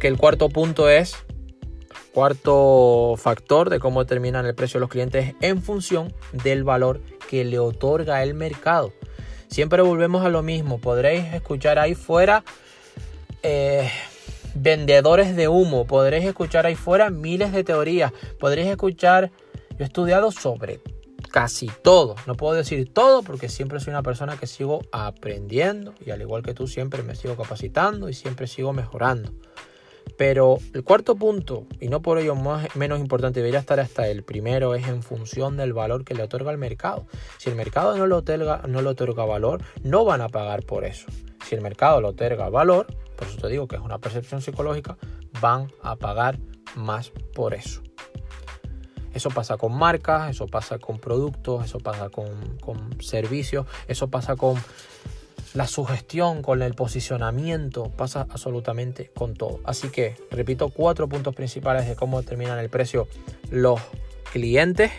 que el cuarto punto es, cuarto factor de cómo determinan el precio de los clientes en función del valor que le otorga el mercado. Siempre volvemos a lo mismo. Podréis escuchar ahí fuera eh, vendedores de humo. Podréis escuchar ahí fuera miles de teorías. Podréis escuchar... Yo he estudiado sobre casi todo. No puedo decir todo porque siempre soy una persona que sigo aprendiendo y al igual que tú siempre me sigo capacitando y siempre sigo mejorando. Pero el cuarto punto, y no por ello más, menos importante, debería estar hasta el primero, es en función del valor que le otorga el mercado. Si el mercado no le otorga, no otorga valor, no van a pagar por eso. Si el mercado le otorga valor, por eso te digo que es una percepción psicológica, van a pagar más por eso. Eso pasa con marcas, eso pasa con productos, eso pasa con servicios, eso pasa con la sugestión, con el posicionamiento, pasa absolutamente con todo. Así que, repito, cuatro puntos principales de cómo determinan el precio los clientes.